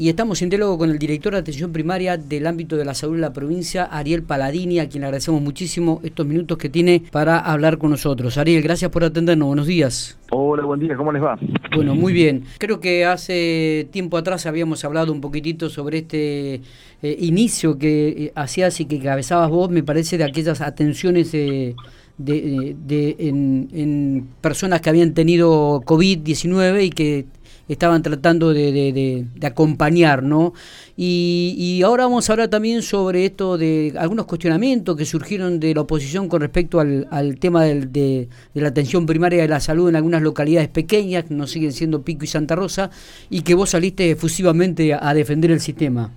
y estamos en diálogo con el director de atención primaria del ámbito de la salud de la provincia, Ariel Paladini, a quien le agradecemos muchísimo estos minutos que tiene para hablar con nosotros. Ariel, gracias por atendernos. Buenos días. Hola, buen día. ¿Cómo les va? Bueno, muy bien. Creo que hace tiempo atrás habíamos hablado un poquitito sobre este eh, inicio que eh, hacías y que cabezabas vos, me parece, de aquellas atenciones de, de, en, en personas que habían tenido COVID-19 y que estaban tratando de, de, acompañar, ¿no? Y, ahora vamos a hablar también sobre esto de algunos cuestionamientos que surgieron de la oposición con respecto al, tema de, la atención primaria de la salud en algunas localidades pequeñas, que no siguen siendo Pico y Santa Rosa, y que vos saliste efusivamente a, defender el sistema.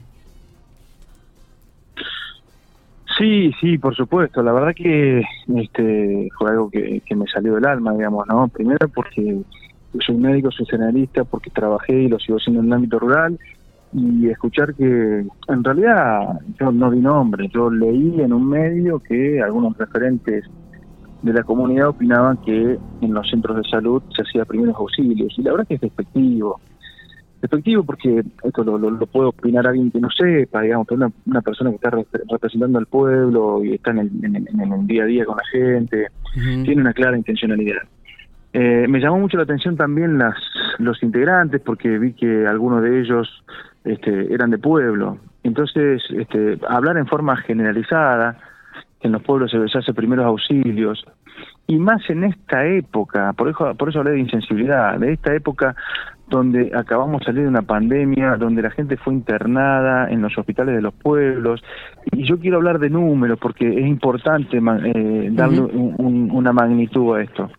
Sí, sí, por supuesto. La verdad que este fue algo que, que me salió del alma, digamos, ¿no? Primero porque soy médico, soy generalista porque trabajé y lo sigo haciendo en el ámbito rural y escuchar que en realidad yo no di nombre, yo leí en un medio que algunos referentes de la comunidad opinaban que en los centros de salud se hacía primeros auxilios y la verdad que es despectivo. Despectivo porque esto lo, lo, puede opinar alguien que no sepa, digamos, que una, una persona que está representando al pueblo y está en el, en, el día a día con la gente, tiene una clara intencionalidad. Eh, me llamó mucho la atención también las, los integrantes porque vi que algunos de ellos este, eran de pueblo. Entonces, este, hablar en forma generalizada, que en los pueblos se, se hace primeros auxilios, y más en esta época, por eso, por eso hablé de insensibilidad, de esta época donde acabamos de salir de una pandemia, donde la gente fue internada en los hospitales de los pueblos. Y yo quiero hablar de números porque es importante eh, darle una magnitud a esto.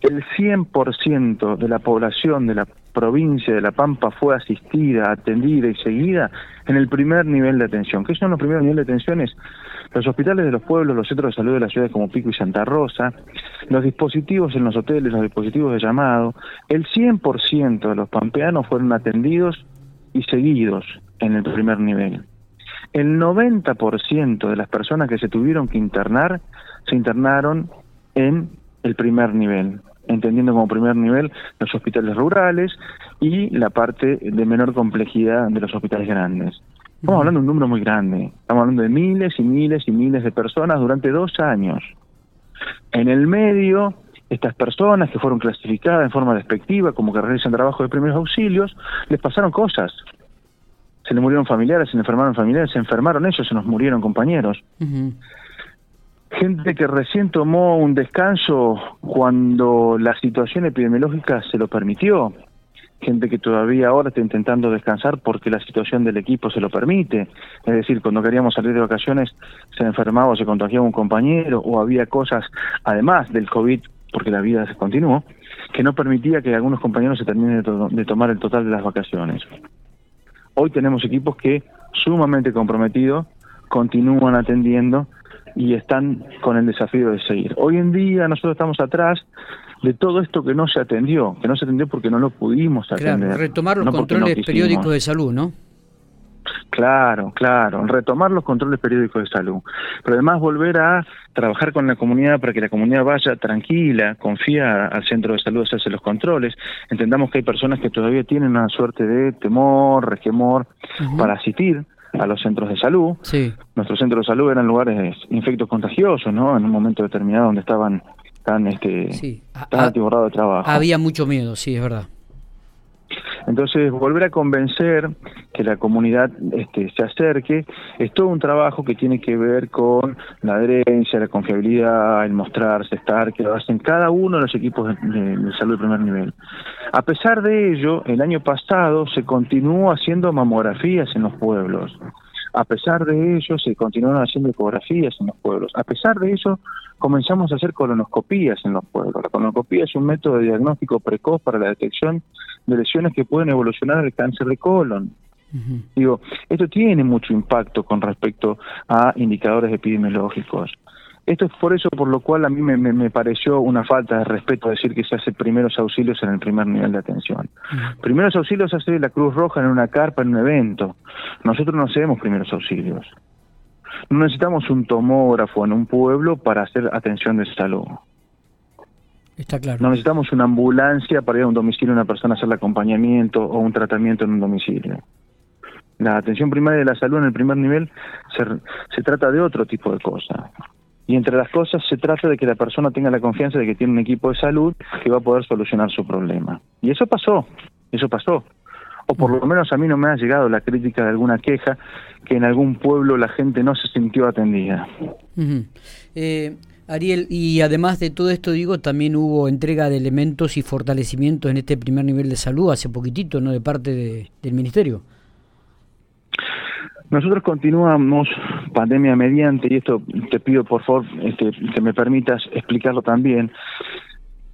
El 100% de la población de la provincia de La Pampa fue asistida, atendida y seguida en el primer nivel de atención. ¿Qué son los primeros niveles de atención? los hospitales de los pueblos, los centros de salud de las ciudades como Pico y Santa Rosa, los dispositivos en los hoteles, los dispositivos de llamado. El 100% de los pampeanos fueron atendidos y seguidos en el primer nivel. El 90% de las personas que se tuvieron que internar se internaron en el primer nivel entendiendo como primer nivel los hospitales rurales y la parte de menor complejidad de los hospitales grandes. Estamos hablando de un número muy grande, estamos hablando de miles y miles y miles de personas durante dos años. En el medio, estas personas que fueron clasificadas en forma despectiva como que realizan trabajo de primeros auxilios, les pasaron cosas. Se les murieron familiares, se les enfermaron familiares, se enfermaron ellos, se nos murieron compañeros gente que recién tomó un descanso cuando la situación epidemiológica se lo permitió, gente que todavía ahora está intentando descansar porque la situación del equipo se lo permite, es decir, cuando queríamos salir de vacaciones se enfermaba o se contagiaba un compañero o había cosas, además del COVID, porque la vida se continuó, que no permitía que algunos compañeros se terminen de, de tomar el total de las vacaciones. Hoy tenemos equipos que sumamente comprometidos continúan atendiendo y están con el desafío de seguir. Hoy en día nosotros estamos atrás de todo esto que no se atendió, que no se atendió porque no lo pudimos atender. retomar los controles periódicos de salud, ¿no? Claro, claro, retomar los controles periódicos de salud, pero además volver a trabajar con la comunidad para que la comunidad vaya tranquila, confiada al centro de salud a hacerse los controles. Entendamos que hay personas que todavía tienen una suerte de temor, resquemor para asistir a los centros de salud. Sí. Nuestros centros de salud eran lugares infectos contagiosos, ¿no? En un momento determinado donde estaban tan, este, sí. tan de trabajo. Había mucho miedo, sí, es verdad. Entonces, volver a convencer que la comunidad este, se acerque es todo un trabajo que tiene que ver con la adherencia, la confiabilidad, el mostrarse, estar, que lo hacen cada uno de los equipos de, salud de primer nivel. A pesar de ello, el año pasado se continuó haciendo mamografías en los pueblos. A pesar de ello, se continuaron haciendo ecografías en los pueblos. A pesar de eso, comenzamos a hacer colonoscopías en los pueblos. La colonoscopía es un método de diagnóstico precoz para la detección de lesiones que pueden evolucionar al cáncer de colon. Digo, esto tiene mucho impacto con respecto a indicadores epidemiológicos. Esto es por eso por lo cual a mí me, pareció una falta de respeto decir que se hace primeros auxilios en el primer nivel de atención. Primeros auxilios hace la Cruz Roja en una carpa, en un evento. Nosotros no hacemos primeros auxilios. No necesitamos un tomógrafo en un pueblo para hacer atención de salud. Está claro. No necesitamos una ambulancia para ir a un domicilio a una persona a hacer el acompañamiento o un tratamiento en un domicilio. La atención primaria de la salud en el primer nivel se, se trata de otro tipo de cosas. Y entre las cosas se trata de que la persona tenga la confianza de que tiene un equipo de salud que va a poder solucionar su problema. Y eso pasó, eso pasó. O por lo menos a mí no me ha llegado la crítica de alguna queja que en algún pueblo la gente no se sintió atendida. eh, Ariel, y además de todo esto, digo, también hubo entrega de elementos y fortalecimientos en este primer nivel de salud hace poquitito, ¿no? De parte de, del Ministerio. Nosotros continuamos pandemia mediante, y esto te pido por favor este, que me permitas explicarlo también.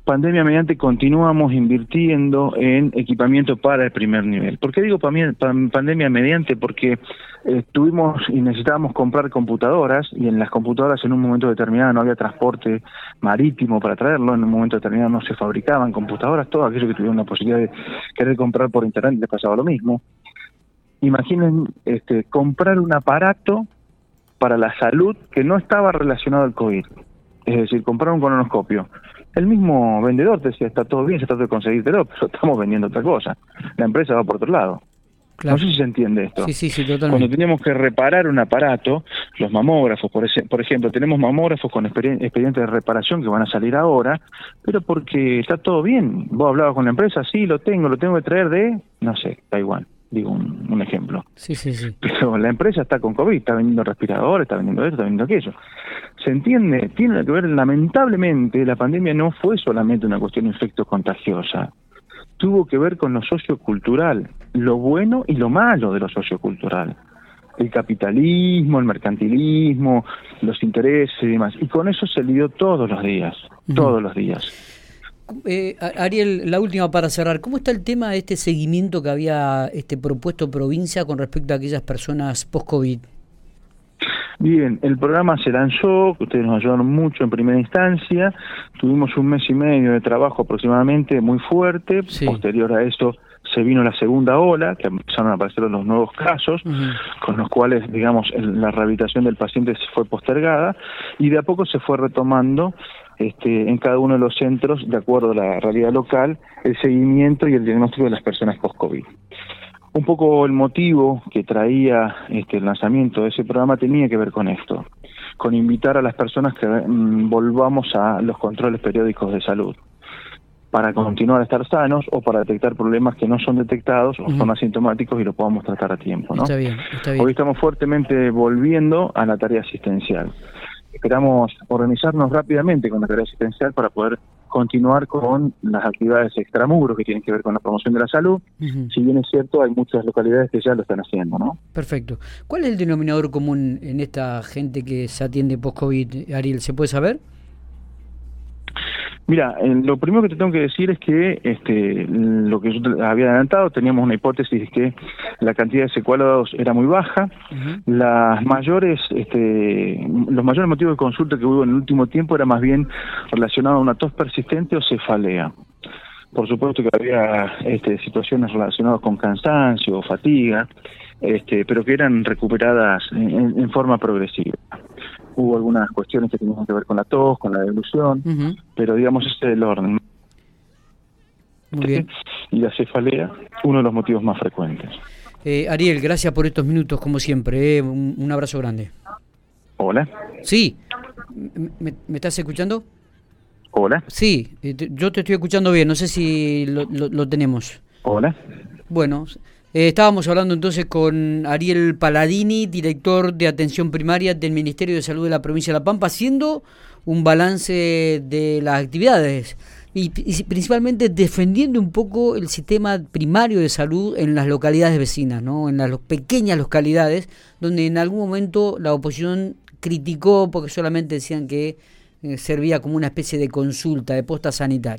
Pandemia mediante continuamos invirtiendo en equipamiento para el primer nivel. ¿Por qué digo pandemia mediante? Porque eh, tuvimos y necesitábamos comprar computadoras y en las computadoras en un momento determinado no había transporte marítimo para traerlo, en un momento determinado no se fabricaban computadoras, todo aquello que tuvieron la posibilidad de querer comprar por internet les pasaba lo mismo imaginen este, comprar un aparato para la salud que no estaba relacionado al COVID. Es decir, comprar un colonoscopio. El mismo vendedor te decía, está todo bien, se trata de conseguírtelo, pero estamos vendiendo otra cosa. La empresa va por otro lado. No sé si se entiende esto. Sí, sí, sí, totalmente. Cuando teníamos que reparar un aparato, los mamógrafos, por, ese, por ejemplo, tenemos mamógrafos con expedientes de reparación que van a salir ahora, pero porque está todo bien. Vos hablabas con la empresa, sí, lo tengo, lo tengo que traer de, no sé, igual digo un, ejemplo. Sí, sí, sí. Pero la empresa está con COVID, está vendiendo respiradores, está vendiendo esto, está vendiendo aquello. ¿Se entiende? Tiene que ver, lamentablemente, la pandemia no fue solamente una cuestión de efecto contagiosa. Tuvo que ver con lo sociocultural, lo bueno y lo malo de lo sociocultural. El capitalismo, el mercantilismo, los intereses y demás. Y con eso se lidió todos los días, todos los días. Eh, Ariel, la última para cerrar. ¿Cómo está el tema de este seguimiento que había este propuesto provincia con respecto a aquellas personas post-COVID? Bien, el programa se lanzó, ustedes nos ayudaron mucho en primera instancia, tuvimos un mes y medio de trabajo aproximadamente muy fuerte, posterior a eso se vino la segunda ola, que empezaron a aparecer los nuevos casos, con los cuales, digamos, la rehabilitación del paciente se fue postergada, y de a poco se fue retomando este, en cada uno de los centros, de acuerdo a la realidad local, el seguimiento y el diagnóstico de las personas post-COVID. Un poco el motivo que traía este, el lanzamiento de ese programa tenía que ver con esto, con invitar a las personas que mm, volvamos a los controles periódicos de salud para continuar a estar sanos o para detectar problemas que no son detectados o son asintomáticos y lo podamos tratar a tiempo. ¿no? Está bien, está bien. Hoy estamos fuertemente volviendo a la tarea asistencial esperamos organizarnos rápidamente con la tarea asistencial para poder continuar con las actividades extramuros que tienen que ver con la promoción de la salud. Si bien es cierto, hay muchas localidades que ya lo están haciendo, ¿no? Perfecto. ¿Cuál es el denominador común en esta gente que se atiende post-COVID, Ariel? ¿Se puede saber? Mira, lo primero que te tengo que decir es que este, lo que yo había adelantado, teníamos una hipótesis que la cantidad de secuelados era muy baja. Las mayores, este, los mayores motivos de consulta que hubo en el último tiempo era más bien relacionado a una tos persistente o cefalea. Por supuesto que había este, situaciones relacionadas con cansancio o fatiga, este, pero que eran recuperadas en forma progresiva hubo algunas cuestiones que tenían que ver con la tos, con la devolución, pero digamos ese es el orden. Muy bien. Y la cefalea, uno de los motivos más frecuentes. Eh, Ariel, gracias por estos minutos, como siempre. Eh. Un, abrazo grande. Hola. Sí. ¿Me, estás escuchando? Hola. Sí, eh, yo te estoy escuchando bien. No sé si lo, lo tenemos. Hola. Bueno, eh, estábamos hablando entonces con Ariel Paladini, director de atención primaria del Ministerio de Salud de la provincia de La Pampa, haciendo un balance de las actividades y, principalmente defendiendo un poco el sistema primario de salud en las localidades vecinas, ¿no? en las pequeñas localidades, donde en algún momento la oposición criticó porque solamente decían que eh, servía como una especie de consulta, de posta sanitaria.